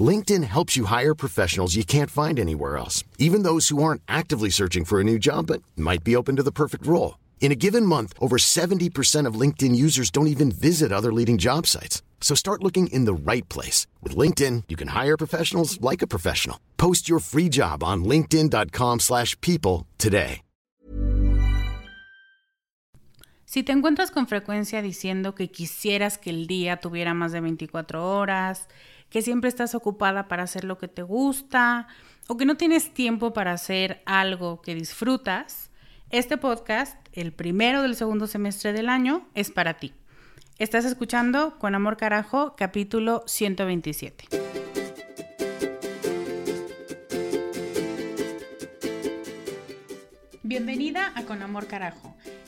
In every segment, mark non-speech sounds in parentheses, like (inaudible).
LinkedIn helps you hire professionals you can't find anywhere else, even those who aren't actively searching for a new job but might be open to the perfect role. In a given month, over 70% of LinkedIn users don't even visit other leading job sites. So start looking in the right place. With LinkedIn, you can hire professionals like a professional. Post your free job on linkedin.com slash people today. Si te encuentras con frecuencia diciendo que quisieras que el día tuviera más de 24 horas, que siempre estás ocupada para hacer lo que te gusta o que no tienes tiempo para hacer algo que disfrutas, este podcast, el primero del segundo semestre del año, es para ti. Estás escuchando Con Amor Carajo, capítulo 127. Bienvenida a Con Amor Carajo,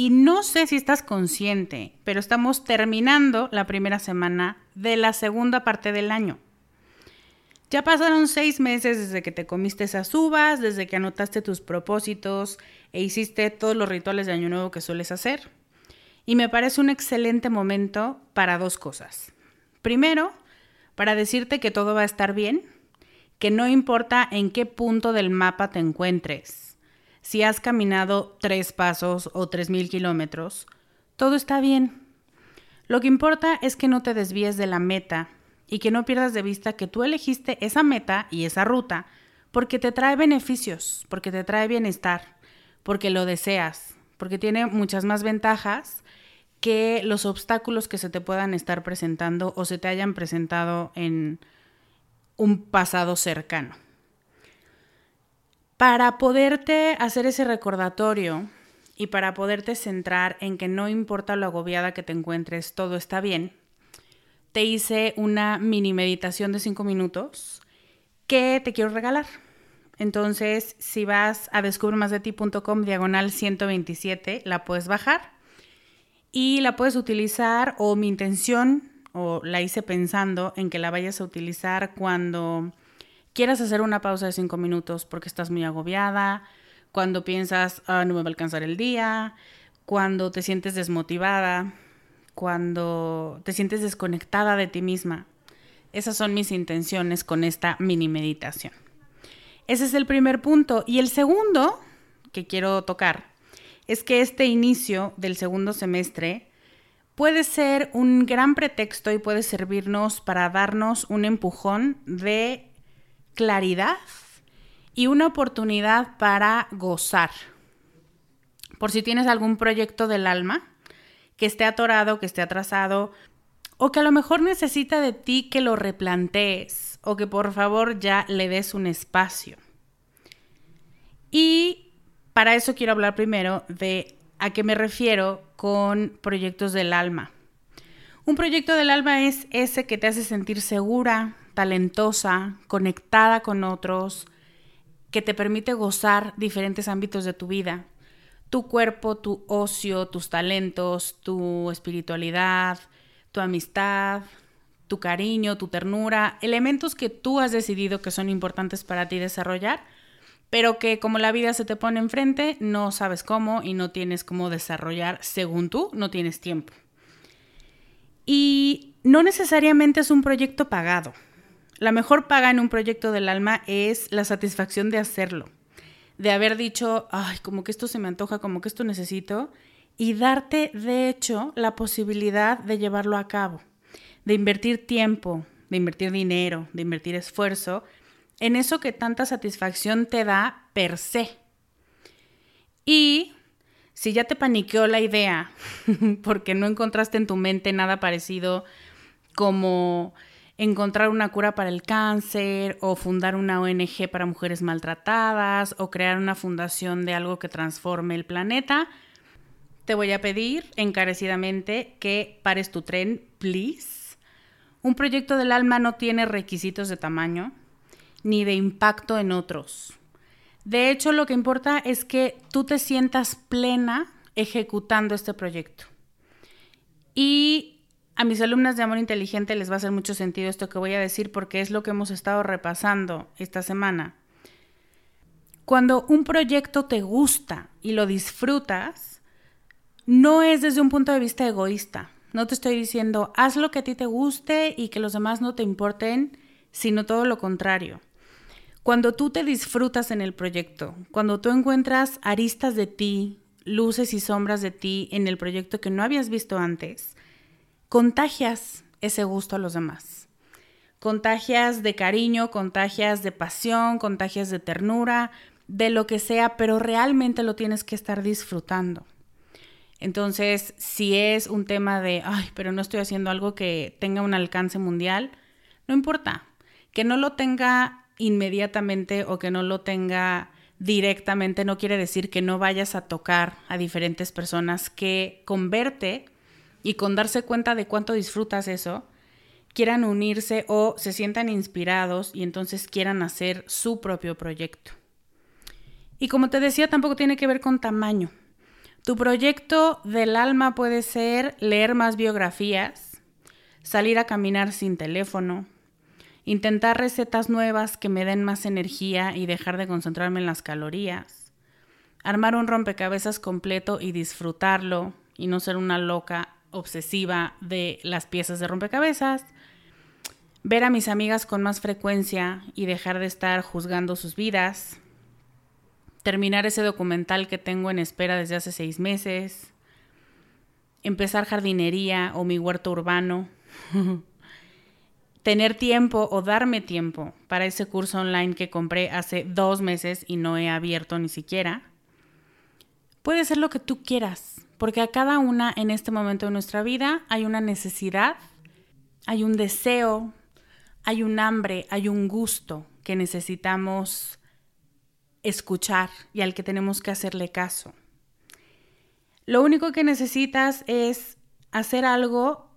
y no sé si estás consciente, pero estamos terminando la primera semana de la segunda parte del año. Ya pasaron seis meses desde que te comiste esas uvas, desde que anotaste tus propósitos e hiciste todos los rituales de Año Nuevo que sueles hacer. Y me parece un excelente momento para dos cosas. Primero, para decirte que todo va a estar bien, que no importa en qué punto del mapa te encuentres, si has caminado tres pasos o tres mil kilómetros, todo está bien. Lo que importa es que no te desvíes de la meta y que no pierdas de vista que tú elegiste esa meta y esa ruta porque te trae beneficios, porque te trae bienestar, porque lo deseas, porque tiene muchas más ventajas que los obstáculos que se te puedan estar presentando o se te hayan presentado en un pasado cercano. Para poderte hacer ese recordatorio y para poderte centrar en que no importa lo agobiada que te encuentres, todo está bien, te hice una mini meditación de 5 minutos que te quiero regalar. Entonces, si vas a descubremasdeti.com diagonal 127, la puedes bajar y la puedes utilizar o mi intención o la hice pensando en que la vayas a utilizar cuando quieras hacer una pausa de cinco minutos porque estás muy agobiada, cuando piensas, ah, no me va a alcanzar el día, cuando te sientes desmotivada, cuando te sientes desconectada de ti misma. Esas son mis intenciones con esta mini meditación. Ese es el primer punto. Y el segundo que quiero tocar es que este inicio del segundo semestre puede ser un gran pretexto y puede servirnos para darnos un empujón de claridad y una oportunidad para gozar. Por si tienes algún proyecto del alma que esté atorado, que esté atrasado, o que a lo mejor necesita de ti que lo replantees o que por favor ya le des un espacio. Y para eso quiero hablar primero de a qué me refiero con proyectos del alma. Un proyecto del alma es ese que te hace sentir segura, talentosa, conectada con otros, que te permite gozar diferentes ámbitos de tu vida. Tu cuerpo, tu ocio, tus talentos, tu espiritualidad, tu amistad, tu cariño, tu ternura, elementos que tú has decidido que son importantes para ti desarrollar, pero que como la vida se te pone enfrente, no sabes cómo y no tienes cómo desarrollar según tú, no tienes tiempo. Y no necesariamente es un proyecto pagado. La mejor paga en un proyecto del alma es la satisfacción de hacerlo, de haber dicho, ay, como que esto se me antoja, como que esto necesito, y darte, de hecho, la posibilidad de llevarlo a cabo, de invertir tiempo, de invertir dinero, de invertir esfuerzo en eso que tanta satisfacción te da per se. Y si ya te paniqueó la idea (laughs) porque no encontraste en tu mente nada parecido como encontrar una cura para el cáncer o fundar una ONG para mujeres maltratadas o crear una fundación de algo que transforme el planeta, te voy a pedir encarecidamente que pares tu tren, please. Un proyecto del alma no tiene requisitos de tamaño ni de impacto en otros. De hecho, lo que importa es que tú te sientas plena ejecutando este proyecto. Y a mis alumnas de Amor Inteligente les va a hacer mucho sentido esto que voy a decir porque es lo que hemos estado repasando esta semana. Cuando un proyecto te gusta y lo disfrutas, no es desde un punto de vista egoísta. No te estoy diciendo haz lo que a ti te guste y que los demás no te importen, sino todo lo contrario. Cuando tú te disfrutas en el proyecto, cuando tú encuentras aristas de ti, luces y sombras de ti en el proyecto que no habías visto antes, contagias ese gusto a los demás. Contagias de cariño, contagias de pasión, contagias de ternura, de lo que sea, pero realmente lo tienes que estar disfrutando. Entonces, si es un tema de, ay, pero no estoy haciendo algo que tenga un alcance mundial, no importa. Que no lo tenga inmediatamente o que no lo tenga directamente no quiere decir que no vayas a tocar a diferentes personas que converte y con darse cuenta de cuánto disfrutas eso, quieran unirse o se sientan inspirados y entonces quieran hacer su propio proyecto. Y como te decía, tampoco tiene que ver con tamaño. Tu proyecto del alma puede ser leer más biografías, salir a caminar sin teléfono, intentar recetas nuevas que me den más energía y dejar de concentrarme en las calorías, armar un rompecabezas completo y disfrutarlo y no ser una loca obsesiva de las piezas de rompecabezas, ver a mis amigas con más frecuencia y dejar de estar juzgando sus vidas, terminar ese documental que tengo en espera desde hace seis meses, empezar jardinería o mi huerto urbano, (laughs) tener tiempo o darme tiempo para ese curso online que compré hace dos meses y no he abierto ni siquiera. Puede ser lo que tú quieras porque a cada una en este momento de nuestra vida hay una necesidad, hay un deseo, hay un hambre, hay un gusto que necesitamos escuchar y al que tenemos que hacerle caso. Lo único que necesitas es hacer algo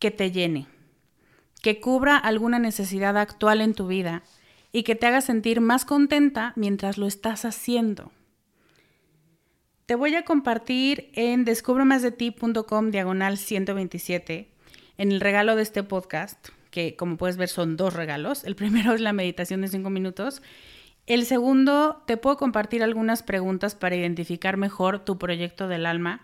que te llene, que cubra alguna necesidad actual en tu vida y que te haga sentir más contenta mientras lo estás haciendo. Te voy a compartir en descubremasdeti.com diagonal 127 en el regalo de este podcast, que como puedes ver son dos regalos. El primero es la meditación de 5 minutos. El segundo, te puedo compartir algunas preguntas para identificar mejor tu proyecto del alma.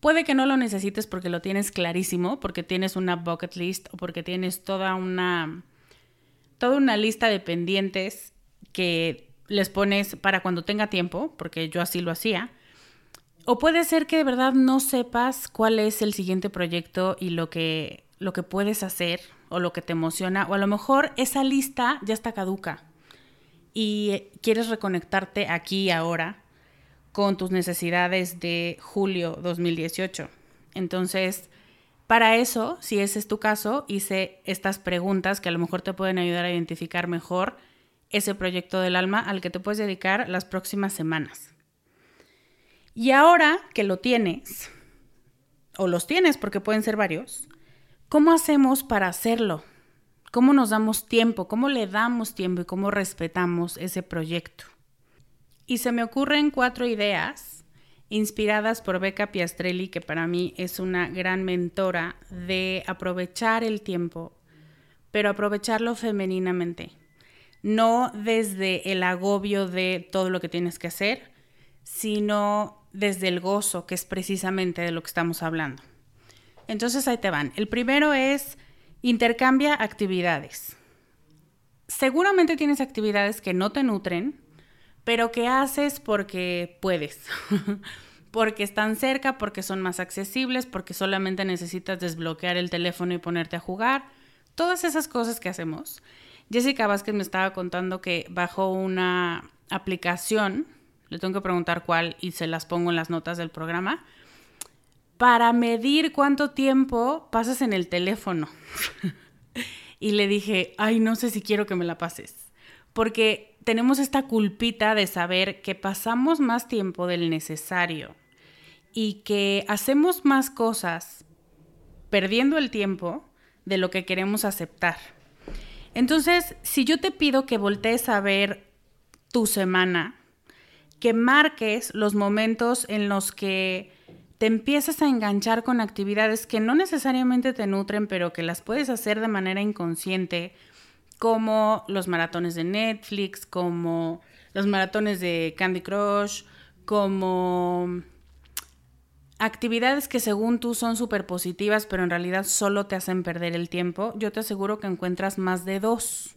Puede que no lo necesites porque lo tienes clarísimo, porque tienes una bucket list o porque tienes toda una, toda una lista de pendientes que les pones para cuando tenga tiempo, porque yo así lo hacía O puede ser que de verdad no sepas cuál es el siguiente proyecto y lo que, lo que puedes hacer o lo que te emociona, o a lo mejor esa lista ya está caduca y quieres reconectarte aquí y ahora con tus necesidades de julio 2018. Entonces, para eso, si ese es tu caso, hice estas preguntas que a lo mejor te pueden ayudar a identificar mejor ese proyecto del alma al que te puedes dedicar las próximas semanas. Y ahora que lo tienes, o los tienes porque pueden ser varios, ¿cómo hacemos para hacerlo? ¿Cómo nos damos tiempo? ¿Cómo le damos tiempo y cómo respetamos ese proyecto? Y se me ocurren cuatro ideas inspiradas por Becca Piastrelli, que para mí es una gran mentora de aprovechar el tiempo, pero aprovecharlo femeninamente. No desde el agobio de todo lo que tienes que hacer, sino desde el gozo, que es precisamente de lo que estamos hablando. Entonces ahí te van. El primero es intercambia actividades. Seguramente tienes actividades que no te nutren, pero que haces porque puedes, (laughs) porque están cerca, porque son más accesibles, porque solamente necesitas desbloquear el teléfono y ponerte a jugar. Todas esas cosas que hacemos. Jessica Vázquez me estaba contando que bajó una aplicación le tengo que preguntar cuál y se las pongo en las notas del programa, para medir cuánto tiempo pasas en el teléfono. (laughs) y le dije, ay, no sé si quiero que me la pases, porque tenemos esta culpita de saber que pasamos más tiempo del necesario y que hacemos más cosas perdiendo el tiempo de lo que queremos aceptar. Entonces, si yo te pido que voltees a ver tu semana, que marques los momentos en los que te empiezas a enganchar con actividades que no necesariamente te nutren, pero que las puedes hacer de manera inconsciente, como los maratones de Netflix, como los maratones de Candy Crush, como actividades que según tú son súper positivas, pero en realidad solo te hacen perder el tiempo, yo te aseguro que encuentras más de dos.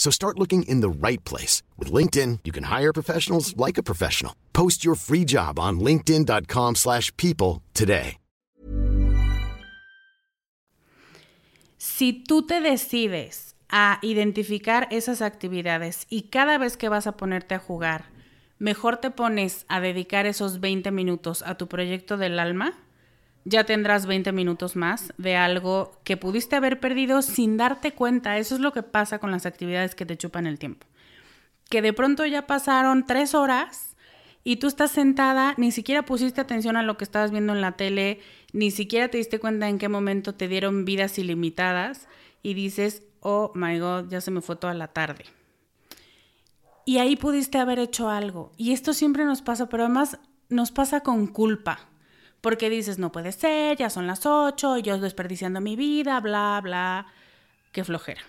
So start looking in the right place. With LinkedIn, you can hire professionals like a professional. Post your free job on linkedin.com slash people today. Si tú te decides a identificar esas actividades y cada vez que vas a ponerte a jugar, mejor te pones a dedicar esos 20 minutos a tu proyecto del alma, ya tendrás 20 minutos más de algo que pudiste haber perdido sin darte cuenta. Eso es lo que pasa con las actividades que te chupan el tiempo. Que de pronto ya pasaron tres horas y tú estás sentada, ni siquiera pusiste atención a lo que estabas viendo en la tele, ni siquiera te diste cuenta en qué momento te dieron vidas ilimitadas y dices, oh my god, ya se me fue toda la tarde. Y ahí pudiste haber hecho algo. Y esto siempre nos pasa, pero además nos pasa con culpa porque dices, no puede ser, ya son las 8, yo desperdiciando mi vida, bla, bla, qué flojera.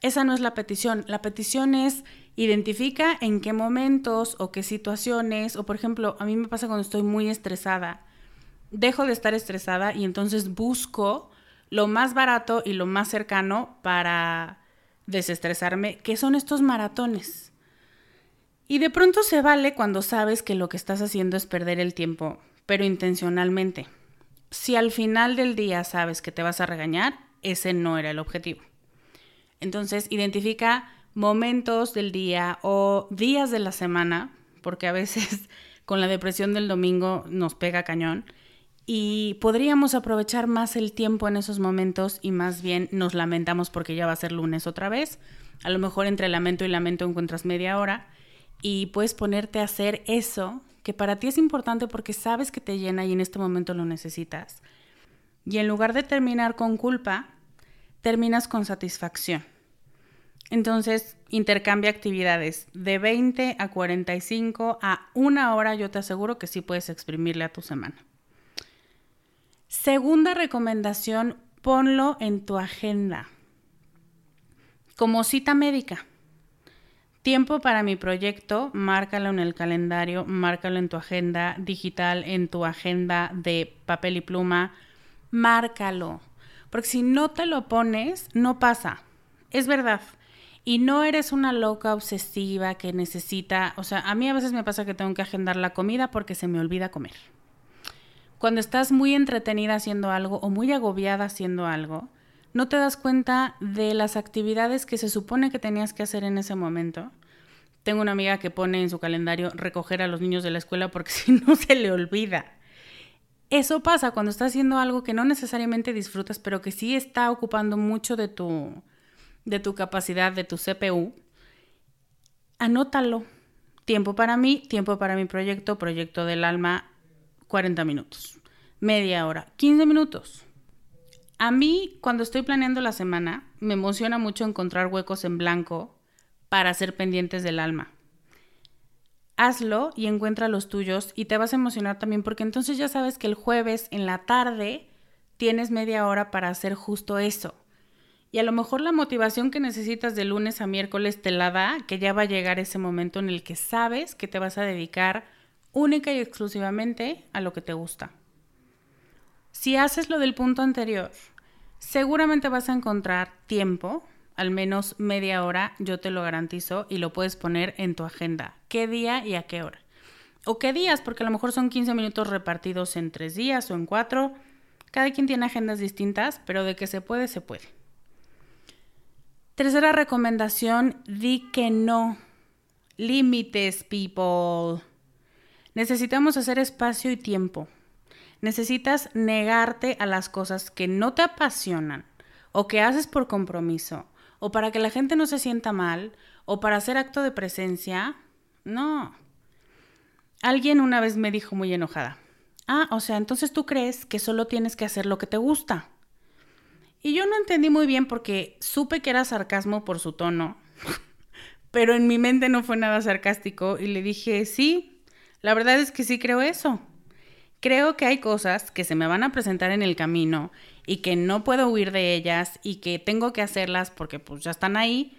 Esa no es la petición. La petición es identifica en qué momentos o qué situaciones, o por ejemplo, a mí me pasa cuando estoy muy estresada. Dejo de estar estresada y entonces busco lo más barato y lo más cercano para desestresarme, que son estos maratones. Y de pronto se vale cuando sabes que lo que estás haciendo es perder el tiempo pero intencionalmente. Si al final del día sabes que te vas a regañar, ese no era el objetivo. Entonces, identifica momentos del día o días de la semana, porque a veces (laughs) con la depresión del domingo nos pega cañón, y podríamos aprovechar más el tiempo en esos momentos y más bien nos lamentamos porque ya va a ser lunes otra vez. A lo mejor entre lamento y lamento encuentras media hora y puedes ponerte a hacer eso que para ti es importante porque sabes que te llena y en este momento lo necesitas. Y en lugar de terminar con culpa, terminas con satisfacción. Entonces, intercambia actividades de 20 a 45 a una hora, yo te aseguro que sí puedes exprimirle a tu semana. Segunda recomendación, ponlo en tu agenda. Como cita médica. Tiempo para mi proyecto, márcalo en el calendario, márcalo en tu agenda digital, en tu agenda de papel y pluma, márcalo. Porque si no te lo pones, no pasa. Es verdad. Y no eres una loca obsesiva que necesita, o sea, a mí a veces me pasa que tengo que agendar la comida porque se me olvida comer. Cuando estás muy entretenida haciendo algo o muy agobiada haciendo algo, no te das cuenta de las actividades que se supone que tenías que hacer en ese momento. Tengo una amiga que pone en su calendario recoger a los niños de la escuela porque (laughs) si no se le olvida. Eso pasa cuando estás haciendo algo que no necesariamente disfrutas, pero que sí está ocupando mucho de tu, de tu capacidad, de tu CPU. Anótalo. Tiempo para mí, tiempo para mi proyecto, proyecto del alma, 40 minutos. Media hora, 15 minutos. A mí, cuando estoy planeando la semana, me emociona mucho encontrar huecos en blanco para ser pendientes del alma. Hazlo y encuentra los tuyos y te vas a emocionar también porque entonces ya sabes que el jueves en la tarde tienes media hora para hacer justo eso. Y a lo mejor la motivación que necesitas de lunes a miércoles te la da, que ya va a llegar ese momento en el que sabes que te vas a dedicar única y exclusivamente a lo que te gusta. Si haces lo del punto anterior, Seguramente vas a encontrar tiempo, al menos media hora, yo te lo garantizo, y lo puedes poner en tu agenda. ¿Qué día y a qué hora? O qué días, porque a lo mejor son 15 minutos repartidos en tres días o en cuatro. Cada quien tiene agendas distintas, pero de que se puede, se puede. Tercera recomendación, di que no. Límites, people. Necesitamos hacer espacio y tiempo. Necesitas negarte a las cosas que no te apasionan o que haces por compromiso o para que la gente no se sienta mal o para hacer acto de presencia. No. Alguien una vez me dijo muy enojada, ah, o sea, entonces tú crees que solo tienes que hacer lo que te gusta. Y yo no entendí muy bien porque supe que era sarcasmo por su tono, (laughs) pero en mi mente no fue nada sarcástico y le dije, sí, la verdad es que sí creo eso. Creo que hay cosas que se me van a presentar en el camino y que no puedo huir de ellas y que tengo que hacerlas porque pues ya están ahí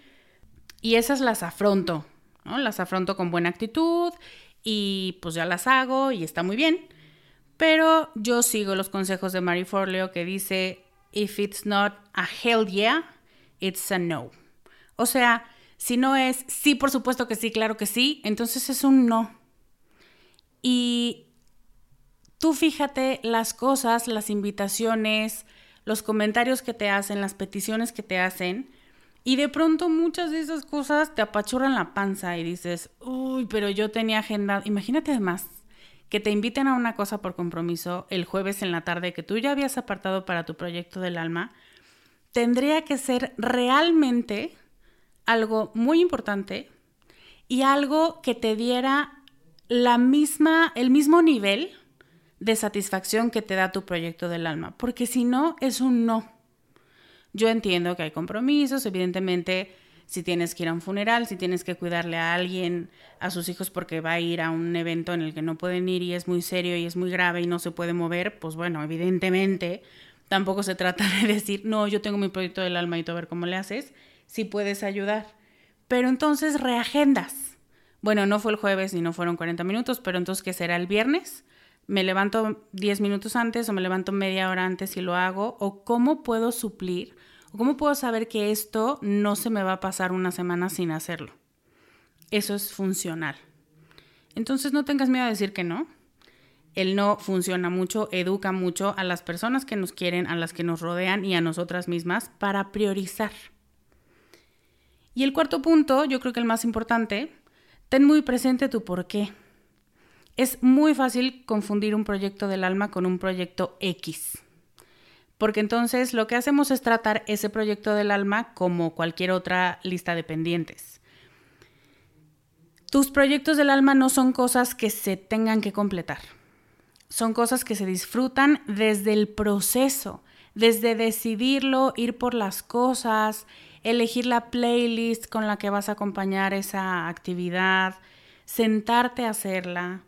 y esas las afronto, ¿no? Las afronto con buena actitud y pues ya las hago y está muy bien. Pero yo sigo los consejos de Mary Forleo que dice, if it's not a hell yeah, it's a no. O sea, si no es sí, por supuesto que sí, claro que sí, entonces es un no. Y Tú fíjate las cosas, las invitaciones, los comentarios que te hacen, las peticiones que te hacen, y de pronto muchas de esas cosas te apachurran la panza y dices, uy, pero yo tenía agenda. Imagínate además que te inviten a una cosa por compromiso el jueves en la tarde que tú ya habías apartado para tu proyecto del alma. Tendría que ser realmente algo muy importante y algo que te diera la misma, el mismo nivel de satisfacción que te da tu proyecto del alma, porque si no, es un no. Yo entiendo que hay compromisos, evidentemente, si tienes que ir a un funeral, si tienes que cuidarle a alguien, a sus hijos porque va a ir a un evento en el que no pueden ir y es muy serio y es muy grave y no se puede mover, pues bueno, evidentemente tampoco se trata de decir, no, yo tengo mi proyecto del alma y tú a ver cómo le haces, si puedes ayudar. Pero entonces reagendas. Bueno, no fue el jueves y no fueron 40 minutos, pero entonces, ¿qué será el viernes? Me levanto 10 minutos antes o me levanto media hora antes y lo hago, o cómo puedo suplir, o cómo puedo saber que esto no se me va a pasar una semana sin hacerlo. Eso es funcional. Entonces no tengas miedo a decir que no. El no funciona mucho, educa mucho a las personas que nos quieren, a las que nos rodean y a nosotras mismas para priorizar. Y el cuarto punto, yo creo que el más importante, ten muy presente tu por qué. Es muy fácil confundir un proyecto del alma con un proyecto X. Porque entonces lo que hacemos es tratar ese proyecto del alma como cualquier otra lista de pendientes. Tus proyectos del alma no son cosas que se tengan que completar. Son cosas que se disfrutan desde el proceso, desde decidirlo, ir por las cosas, elegir la playlist con la que vas a acompañar esa actividad, sentarte a hacerla,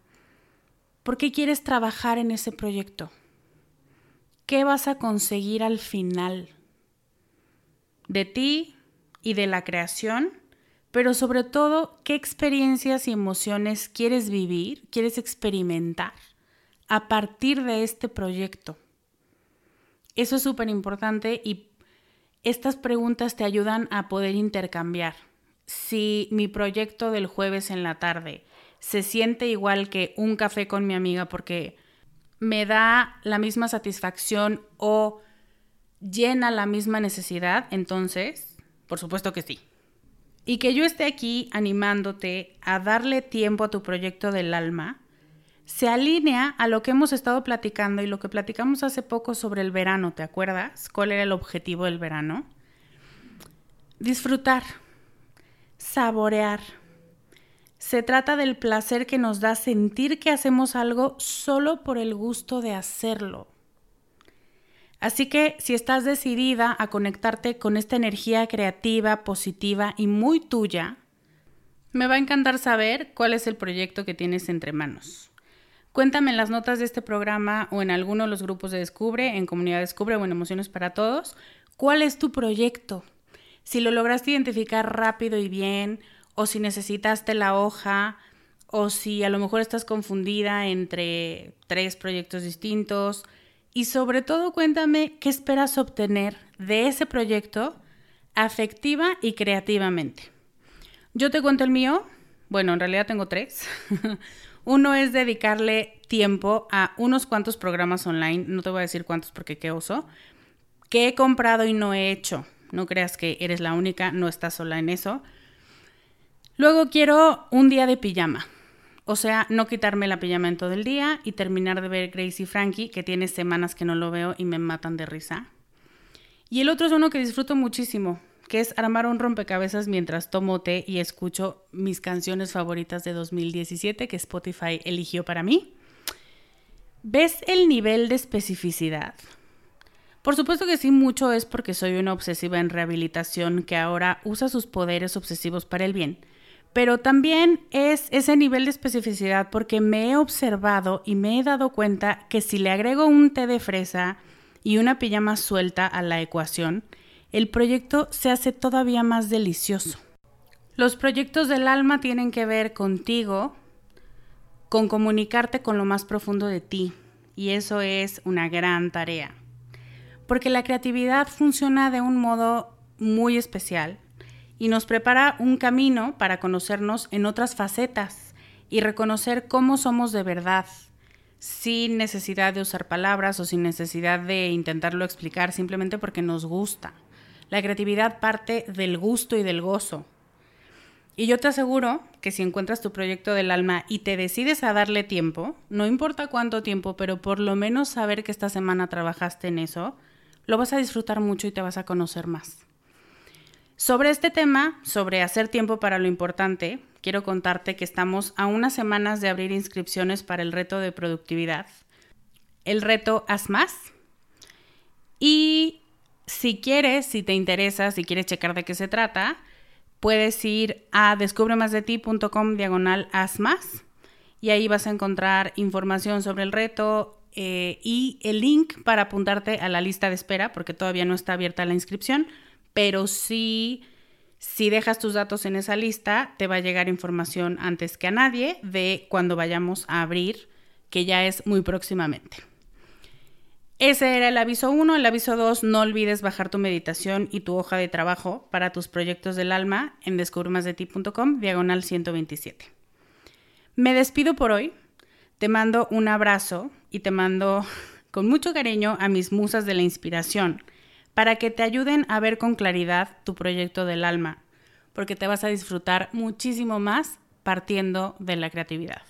¿Por qué quieres trabajar en ese proyecto? qué vas a conseguir al final de ti y de la creación, pero sobre todo qué experiencias y emociones quieres vivir, quieres experimentar a partir de este proyecto. Eso es súper importante y estas preguntas te ayudan a poder intercambiar. Si mi proyecto del jueves en la tarde se siente igual que un café con mi amiga porque me da la misma satisfacción o llena la misma necesidad, entonces, por supuesto que sí. Y que yo esté aquí animándote a darle tiempo a tu proyecto del alma, se alinea a lo que hemos estado platicando y lo que platicamos hace poco sobre el verano, ¿te acuerdas? ¿Cuál era el objetivo del verano? Disfrutar, saborear, se trata del placer que nos da sentir que hacemos algo solo por el gusto de hacerlo. Así que si estás decidida a conectarte con esta energía creativa, positiva y muy tuya, me va a encantar saber cuál es el proyecto que tienes entre manos. Cuéntame en las notas de este programa o en alguno de los grupos de Descubre, en Comunidad Descubre o en Emociones para Todos, cuál es tu proyecto. Si lo lograste identificar rápido y bien, o si necesitaste la hoja, o si a lo mejor estás confundida entre tres proyectos distintos. Y sobre todo cuéntame qué esperas obtener de ese proyecto afectiva y creativamente. Yo te cuento el mío. Bueno, en realidad tengo tres. (laughs) Uno es dedicarle tiempo a unos cuantos programas online, no te voy a decir cuántos porque qué oso, que he comprado y no he hecho. No creas que eres la única, no estás sola en eso. Luego quiero un día de pijama. O sea, no quitarme la pijama en todo el día y terminar de ver Gracie y Frankie, que tiene semanas que no lo veo y me matan de risa. Y el otro es uno que disfruto muchísimo, que es armar un rompecabezas mientras tomo té y escucho mis canciones favoritas de 2017 que Spotify eligió para mí. ¿Ves el nivel de especificidad? Por supuesto que sí, mucho es porque soy una obsesiva en rehabilitación que ahora usa sus poderes obsesivos para el bien pero también es ese nivel de especificidad porque me he observado y me he dado cuenta que si le agrego un té de fresa y una pijama suelta a la ecuación, el proyecto se hace todavía más delicioso. Los proyectos del alma tienen que ver contigo, con comunicarte con lo más profundo de ti, y eso es una gran tarea. Porque la creatividad funciona de un modo muy especial y nos prepara un camino para conocernos en otras facetas y reconocer cómo somos de verdad, sin necesidad de usar palabras o sin necesidad de intentarlo explicar, simplemente porque nos gusta. La creatividad parte del gusto y del gozo. Y yo te aseguro que si encuentras tu proyecto del alma y te decides a darle tiempo, no importa cuánto tiempo, pero por lo menos saber que esta semana trabajaste en eso, lo vas a disfrutar mucho y te vas a conocer más. Sobre este tema, sobre hacer tiempo para lo importante, quiero contarte que estamos a unas semanas de abrir inscripciones para el reto de productividad, el reto Haz Más. Y si quieres, si te interesa, si quieres checar de qué se trata, puedes ir a descubremasdeti.com diagonal Haz Más y ahí vas a encontrar información sobre el reto eh, y el link para apuntarte a la lista de espera, porque todavía no está abierta la inscripción pero sí, si dejas tus datos en esa lista, te va a llegar información antes que a nadie de cuando vayamos a abrir, que ya es muy próximamente. Ese era el aviso 1. El aviso 2, no olvides bajar tu meditación y tu hoja de trabajo para tus proyectos del alma en descubremasdeti.com, diagonal 127. Me despido por hoy. Te mando un abrazo y te mando con mucho cariño a mis musas de la inspiración para que te ayuden a ver con claridad tu proyecto del alma, porque te vas a disfrutar muchísimo más partiendo de la creatividad.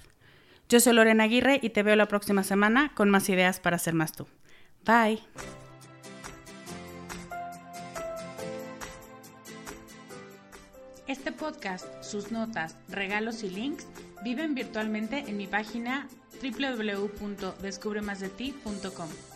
Yo soy Lorena Aguirre y te veo la próxima semana con más ideas para ser más tú. Bye. Este podcast, sus notas, regalos y links viven virtualmente en mi página www.descubremasdeti.com.